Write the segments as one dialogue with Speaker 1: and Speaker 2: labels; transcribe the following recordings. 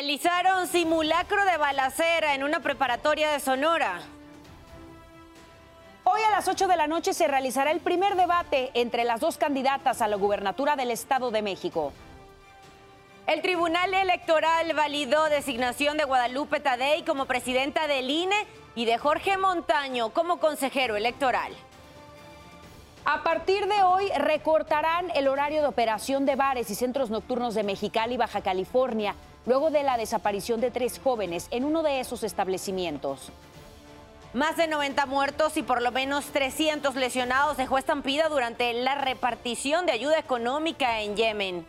Speaker 1: Realizaron simulacro de balacera en una preparatoria de Sonora.
Speaker 2: Hoy a las 8 de la noche se realizará el primer debate entre las dos candidatas a la gubernatura del Estado de México.
Speaker 1: El Tribunal Electoral validó designación de Guadalupe Tadei como presidenta del INE y de Jorge Montaño como consejero electoral.
Speaker 2: A partir de hoy recortarán el horario de operación de bares y centros nocturnos de Mexicali, Baja California, luego de la desaparición de tres jóvenes en uno de esos establecimientos.
Speaker 1: Más de 90 muertos y por lo menos 300 lesionados dejó estampida durante la repartición de ayuda económica en Yemen.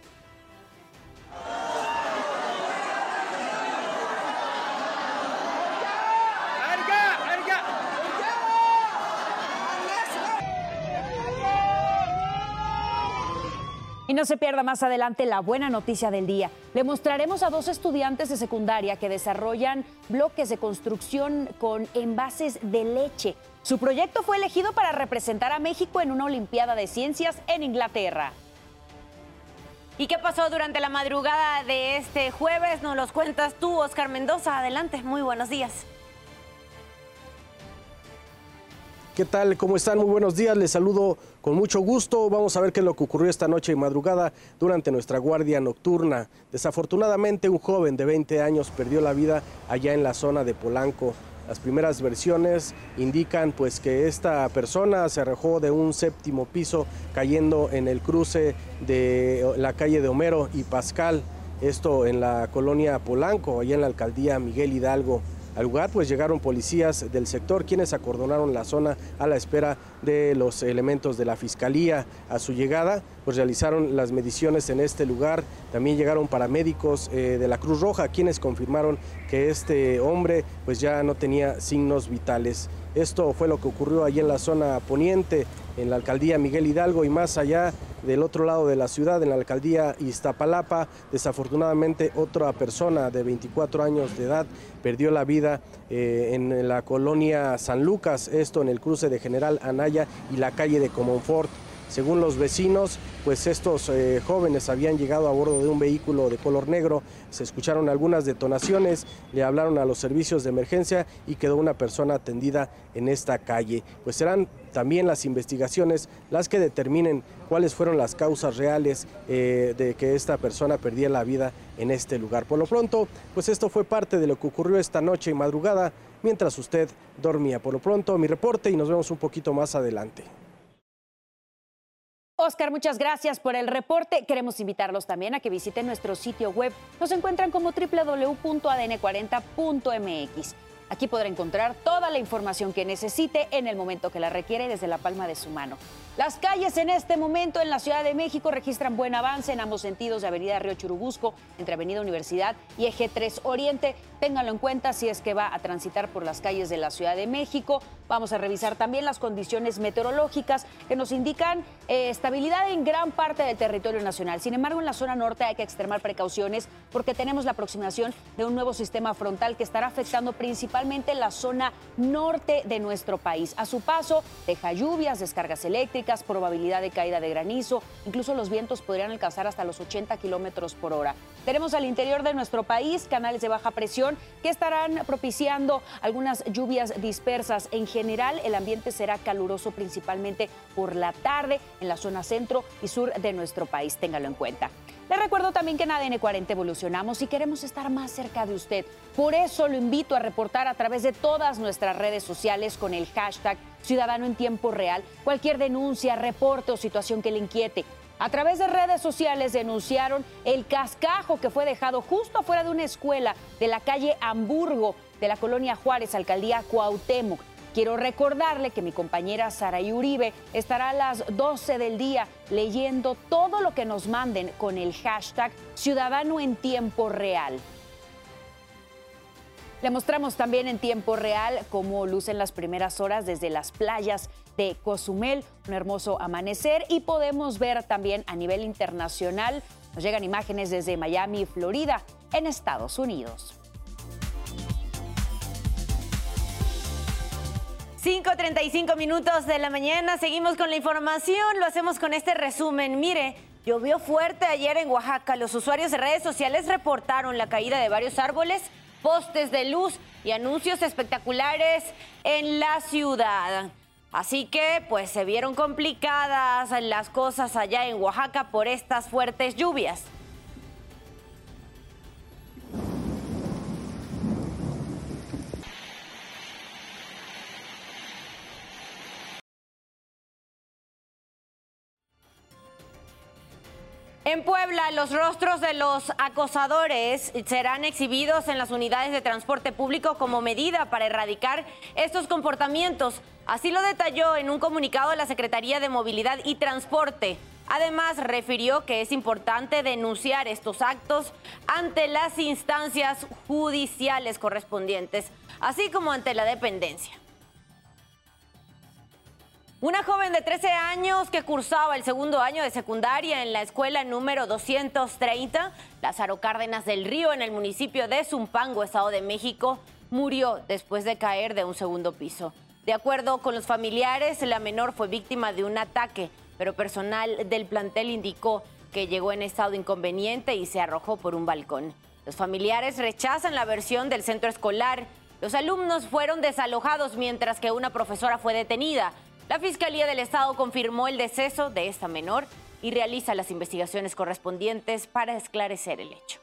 Speaker 2: Y no se pierda más adelante la buena noticia del día. Le mostraremos a dos estudiantes de secundaria que desarrollan bloques de construcción con envases de leche. Su proyecto fue elegido para representar a México en una Olimpiada de Ciencias en Inglaterra.
Speaker 1: ¿Y qué pasó durante la madrugada de este jueves? Nos los cuentas tú, Oscar Mendoza. Adelante, muy buenos días.
Speaker 3: ¿Qué tal? ¿Cómo están? Muy buenos días. Les saludo con mucho gusto. Vamos a ver qué es lo que ocurrió esta noche y madrugada durante nuestra guardia nocturna. Desafortunadamente, un joven de 20 años perdió la vida allá en la zona de Polanco. Las primeras versiones indican pues que esta persona se arrojó de un séptimo piso cayendo en el cruce de la calle de Homero y Pascal, esto en la colonia Polanco, allá en la alcaldía Miguel Hidalgo. Al lugar pues llegaron policías del sector quienes acordonaron la zona a la espera de los elementos de la fiscalía. A su llegada pues realizaron las mediciones en este lugar. También llegaron paramédicos eh, de la Cruz Roja quienes confirmaron que este hombre pues ya no tenía signos vitales. Esto fue lo que ocurrió allí en la zona poniente, en la alcaldía Miguel Hidalgo y más allá del otro lado de la ciudad, en la alcaldía Iztapalapa. Desafortunadamente, otra persona de 24 años de edad perdió la vida eh, en la colonia San Lucas, esto en el cruce de General Anaya y la calle de Comonfort. Según los vecinos, pues estos eh, jóvenes habían llegado a bordo de un vehículo de color negro, se escucharon algunas detonaciones, le hablaron a los servicios de emergencia y quedó una persona atendida en esta calle. Pues serán también las investigaciones las que determinen cuáles fueron las causas reales eh, de que esta persona perdiera la vida en este lugar. Por lo pronto, pues esto fue parte de lo que ocurrió esta noche y madrugada mientras usted dormía. Por lo pronto, mi reporte y nos vemos un poquito más adelante.
Speaker 2: Oscar, muchas gracias por el reporte. Queremos invitarlos también a que visiten nuestro sitio web. Nos encuentran como www.adn40.mx. Aquí podrá encontrar toda la información que necesite en el momento que la requiere desde la palma de su mano. Las calles en este momento en la Ciudad de México registran buen avance en ambos sentidos de Avenida Río Churubusco, entre Avenida Universidad y Eje 3 Oriente. Ténganlo en cuenta si es que va a transitar por las calles de la Ciudad de México. Vamos a revisar también las condiciones meteorológicas que nos indican eh, estabilidad en gran parte del territorio nacional. Sin embargo, en la zona norte hay que extremar precauciones porque tenemos la aproximación de un nuevo sistema frontal que estará afectando principalmente la zona norte de nuestro país. A su paso, deja lluvias, descargas eléctricas, probabilidad de caída de granizo, incluso los vientos podrían alcanzar hasta los 80 kilómetros por hora. Tenemos al interior de nuestro país canales de baja presión que estarán propiciando algunas lluvias dispersas en general el ambiente será caluroso principalmente por la tarde en la zona centro y sur de nuestro país. Téngalo en cuenta. Le recuerdo también que en ADN 40 evolucionamos y queremos estar más cerca de usted. Por eso lo invito a reportar a través de todas nuestras redes sociales con el hashtag Ciudadano en Tiempo Real cualquier denuncia, reporte o situación que le inquiete. A través de redes sociales denunciaron el cascajo que fue dejado justo afuera de una escuela de la calle Hamburgo de la colonia Juárez, alcaldía Cuauhtémoc. Quiero recordarle que mi compañera Saraí Uribe estará a las 12 del día leyendo todo lo que nos manden con el hashtag Ciudadano en Tiempo Real. Le mostramos también en tiempo real cómo lucen las primeras horas desde las playas de Cozumel, un hermoso amanecer y podemos ver también a nivel internacional, nos llegan imágenes desde Miami, Florida, en Estados Unidos.
Speaker 1: 5.35 minutos de la mañana, seguimos con la información, lo hacemos con este resumen. Mire, Llovió fuerte ayer en Oaxaca. Los usuarios de redes sociales reportaron la caída de varios árboles, postes de luz y anuncios espectaculares en la ciudad. Así que pues se vieron complicadas las cosas allá en Oaxaca por estas fuertes lluvias. En Puebla, los rostros de los acosadores serán exhibidos en las unidades de transporte público como medida para erradicar estos comportamientos. Así lo detalló en un comunicado la Secretaría de Movilidad y Transporte. Además, refirió que es importante denunciar estos actos ante las instancias judiciales correspondientes, así como ante la dependencia. Una joven de 13 años que cursaba el segundo año de secundaria en la escuela número 230, Lázaro Cárdenas del Río, en el municipio de Zumpango, Estado de México, murió después de caer de un segundo piso. De acuerdo con los familiares, la menor fue víctima de un ataque, pero personal del plantel indicó que llegó en estado inconveniente y se arrojó por un balcón. Los familiares rechazan la versión del centro escolar. Los alumnos fueron desalojados mientras que una profesora fue detenida. La Fiscalía del Estado confirmó el deceso de esta menor y realiza las investigaciones correspondientes para esclarecer el hecho.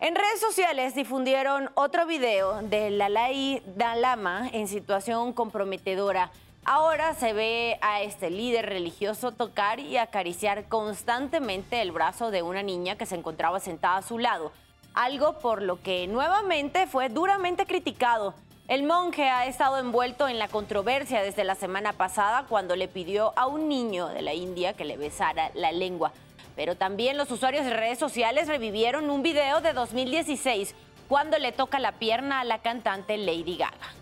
Speaker 1: En redes sociales difundieron otro video de Lalai Dalama en situación comprometedora. Ahora se ve a este líder religioso tocar y acariciar constantemente el brazo de una niña que se encontraba sentada a su lado, algo por lo que nuevamente fue duramente criticado. El monje ha estado envuelto en la controversia desde la semana pasada cuando le pidió a un niño de la India que le besara la lengua. Pero también los usuarios de redes sociales revivieron un video de 2016 cuando le toca la pierna a la cantante Lady Gaga.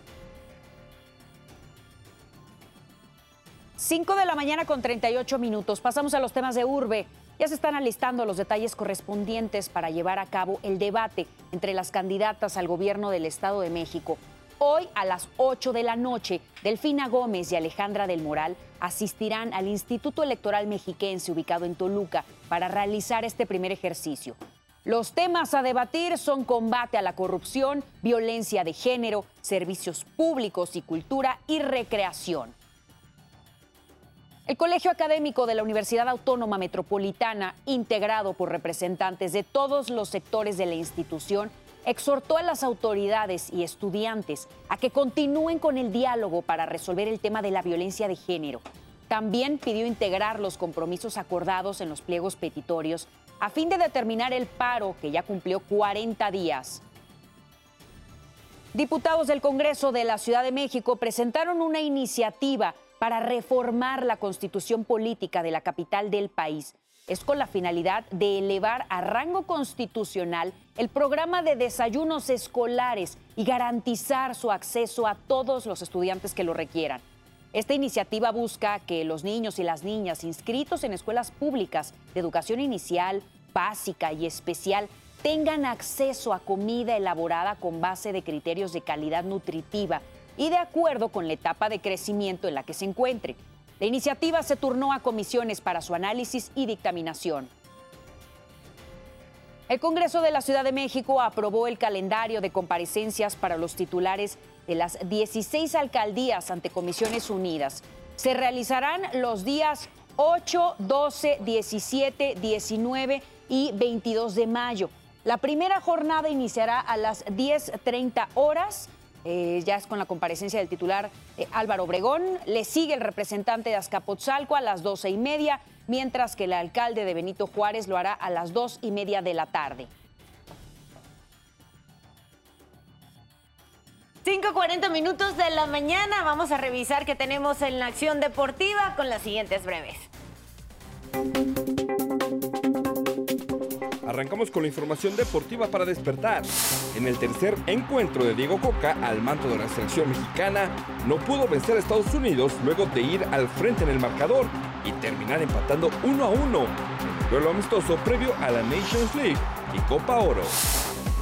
Speaker 2: 5 de la mañana con 38 minutos. Pasamos a los temas de urbe. Ya se están alistando los detalles correspondientes para llevar a cabo el debate entre las candidatas al gobierno del Estado de México. Hoy a las 8 de la noche, Delfina Gómez y Alejandra del Moral asistirán al Instituto Electoral Mexiquense ubicado en Toluca para realizar este primer ejercicio. Los temas a debatir son combate a la corrupción, violencia de género, servicios públicos y cultura y recreación. El Colegio Académico de la Universidad Autónoma Metropolitana, integrado por representantes de todos los sectores de la institución, exhortó a las autoridades y estudiantes a que continúen con el diálogo para resolver el tema de la violencia de género. También pidió integrar los compromisos acordados en los pliegos petitorios a fin de determinar el paro que ya cumplió 40 días. Diputados del Congreso de la Ciudad de México presentaron una iniciativa para reformar la constitución política de la capital del país es con la finalidad de elevar a rango constitucional el programa de desayunos escolares y garantizar su acceso a todos los estudiantes que lo requieran. Esta iniciativa busca que los niños y las niñas inscritos en escuelas públicas de educación inicial, básica y especial tengan acceso a comida elaborada con base de criterios de calidad nutritiva y de acuerdo con la etapa de crecimiento en la que se encuentren. La iniciativa se turnó a comisiones para su análisis y dictaminación. El Congreso de la Ciudad de México aprobó el calendario de comparecencias para los titulares de las 16 alcaldías ante Comisiones Unidas. Se realizarán los días 8, 12, 17, 19 y 22 de mayo. La primera jornada iniciará a las 10.30 horas eh, ya es con la comparecencia del titular eh, Álvaro Obregón. Le sigue el representante de Azcapotzalco a las doce y media, mientras que el alcalde de Benito Juárez lo hará a las dos y media de la tarde.
Speaker 1: 5.40 minutos de la mañana. Vamos a revisar qué tenemos en la acción deportiva con las siguientes breves.
Speaker 4: Arrancamos con la información deportiva para despertar. En el tercer encuentro de Diego Coca al manto de la selección mexicana, no pudo vencer a Estados Unidos luego de ir al frente en el marcador y terminar empatando 1 a 1 en el duelo amistoso previo a la Nations League y Copa Oro.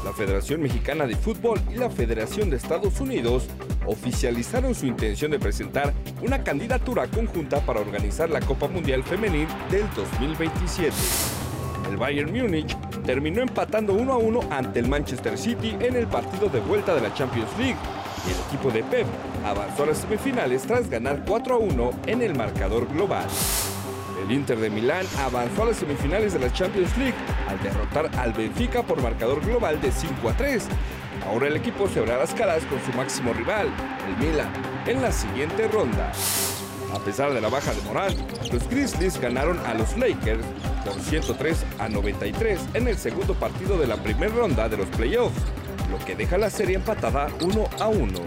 Speaker 4: La Federación Mexicana de Fútbol y la Federación de Estados Unidos oficializaron su intención de presentar una candidatura conjunta para organizar la Copa Mundial Femenil del 2027. El Bayern Múnich terminó empatando 1 a 1 ante el Manchester City en el partido de vuelta de la Champions League y el equipo de Pep avanzó a las semifinales tras ganar 4 a 1 en el marcador global. El Inter de Milán avanzó a las semifinales de la Champions League al derrotar al Benfica por marcador global de 5 a 3. Ahora el equipo se las caras con su máximo rival, el Milan, en la siguiente ronda. A pesar de la baja de Morán, los Grizzlies ganaron a los Lakers por 103 a 93 en el segundo partido de la primera ronda de los playoffs, lo que deja la serie empatada 1 a 1.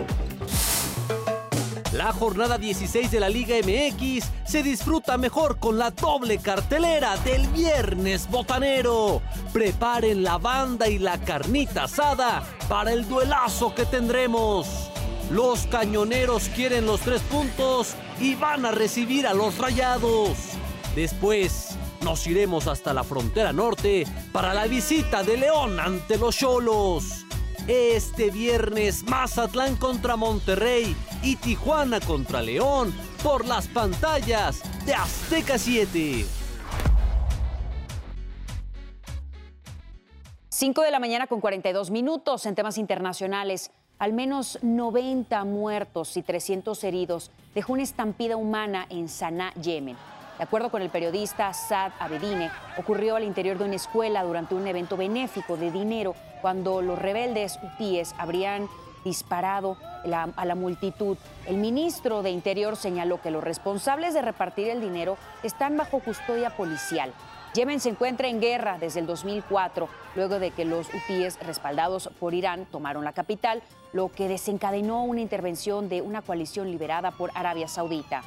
Speaker 5: La jornada 16 de la Liga MX se disfruta mejor con la doble cartelera del viernes botanero. Preparen la banda y la carnita asada para el duelazo que tendremos. Los cañoneros quieren los tres puntos y van a recibir a los rayados. Después nos iremos hasta la frontera norte para la visita de León ante los Cholos. Este viernes Mazatlán contra Monterrey y Tijuana contra León por las pantallas de Azteca 7.
Speaker 2: 5 de la mañana con 42 minutos en temas internacionales. Al menos 90 muertos y 300 heridos dejó una estampida humana en Sanaa, Yemen. De acuerdo con el periodista Saad Abedine, ocurrió al interior de una escuela durante un evento benéfico de dinero cuando los rebeldes hutíes habrían disparado a la multitud. El ministro de Interior señaló que los responsables de repartir el dinero están bajo custodia policial. Yemen se encuentra en guerra desde el 2004, luego de que los hutíes respaldados por Irán tomaron la capital, lo que desencadenó una intervención de una coalición liberada por Arabia Saudita.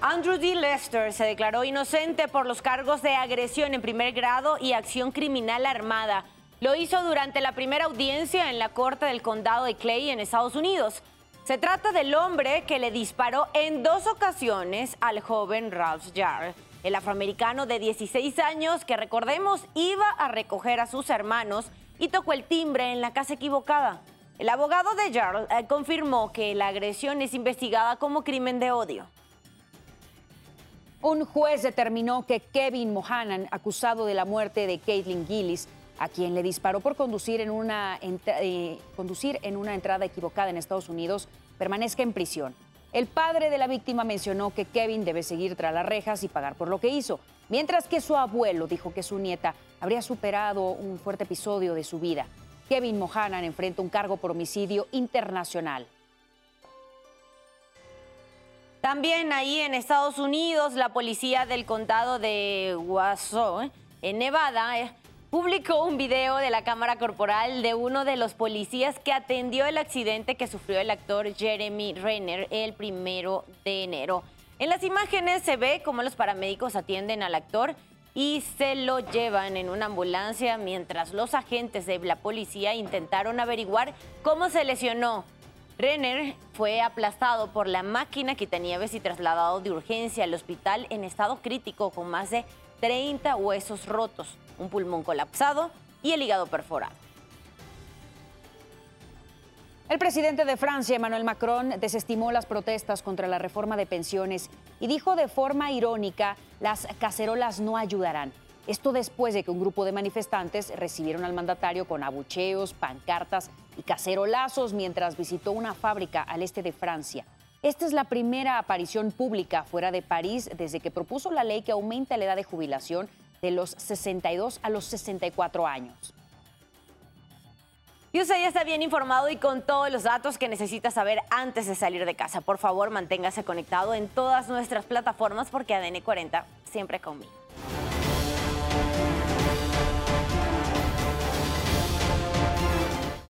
Speaker 1: Andrew D. Lester se declaró inocente por los cargos de agresión en primer grado y acción criminal armada. Lo hizo durante la primera audiencia en la Corte del Condado de Clay en Estados Unidos. Se trata del hombre que le disparó en dos ocasiones al joven Ralph Jarl, el afroamericano de 16 años que recordemos iba a recoger a sus hermanos y tocó el timbre en la casa equivocada. El abogado de Jarl eh, confirmó que la agresión es investigada como crimen de odio.
Speaker 2: Un juez determinó que Kevin Mohanan, acusado de la muerte de Caitlin Gillis, a quien le disparó por conducir en, una, eh, conducir en una entrada equivocada en Estados Unidos, permanezca en prisión. El padre de la víctima mencionó que Kevin debe seguir tras las rejas y pagar por lo que hizo, mientras que su abuelo dijo que su nieta habría superado un fuerte episodio de su vida. Kevin Mohanan enfrenta un cargo por homicidio internacional.
Speaker 1: También ahí en Estados Unidos, la policía del condado de Wausau, eh, en Nevada, eh, publicó un video de la cámara corporal de uno de los policías que atendió el accidente que sufrió el actor Jeremy Renner el primero de enero. En las imágenes se ve cómo los paramédicos atienden al actor y se lo llevan en una ambulancia mientras los agentes de la policía intentaron averiguar cómo se lesionó. Renner fue aplastado por la máquina que tenía y trasladado de urgencia al hospital en estado crítico con más de 30 huesos rotos, un pulmón colapsado y el hígado perforado.
Speaker 2: El presidente de Francia, Emmanuel Macron, desestimó las protestas contra la reforma de pensiones y dijo de forma irónica, las cacerolas no ayudarán. Esto después de que un grupo de manifestantes recibieron al mandatario con abucheos, pancartas y cacerolazos mientras visitó una fábrica al este de Francia. Esta es la primera aparición pública fuera de París desde que propuso la ley que aumenta la edad de jubilación de los 62 a los 64 años.
Speaker 1: Y usted ya está bien informado y con todos los datos que necesita saber antes de salir de casa. Por favor, manténgase conectado en todas nuestras plataformas porque ADN 40 siempre conmigo.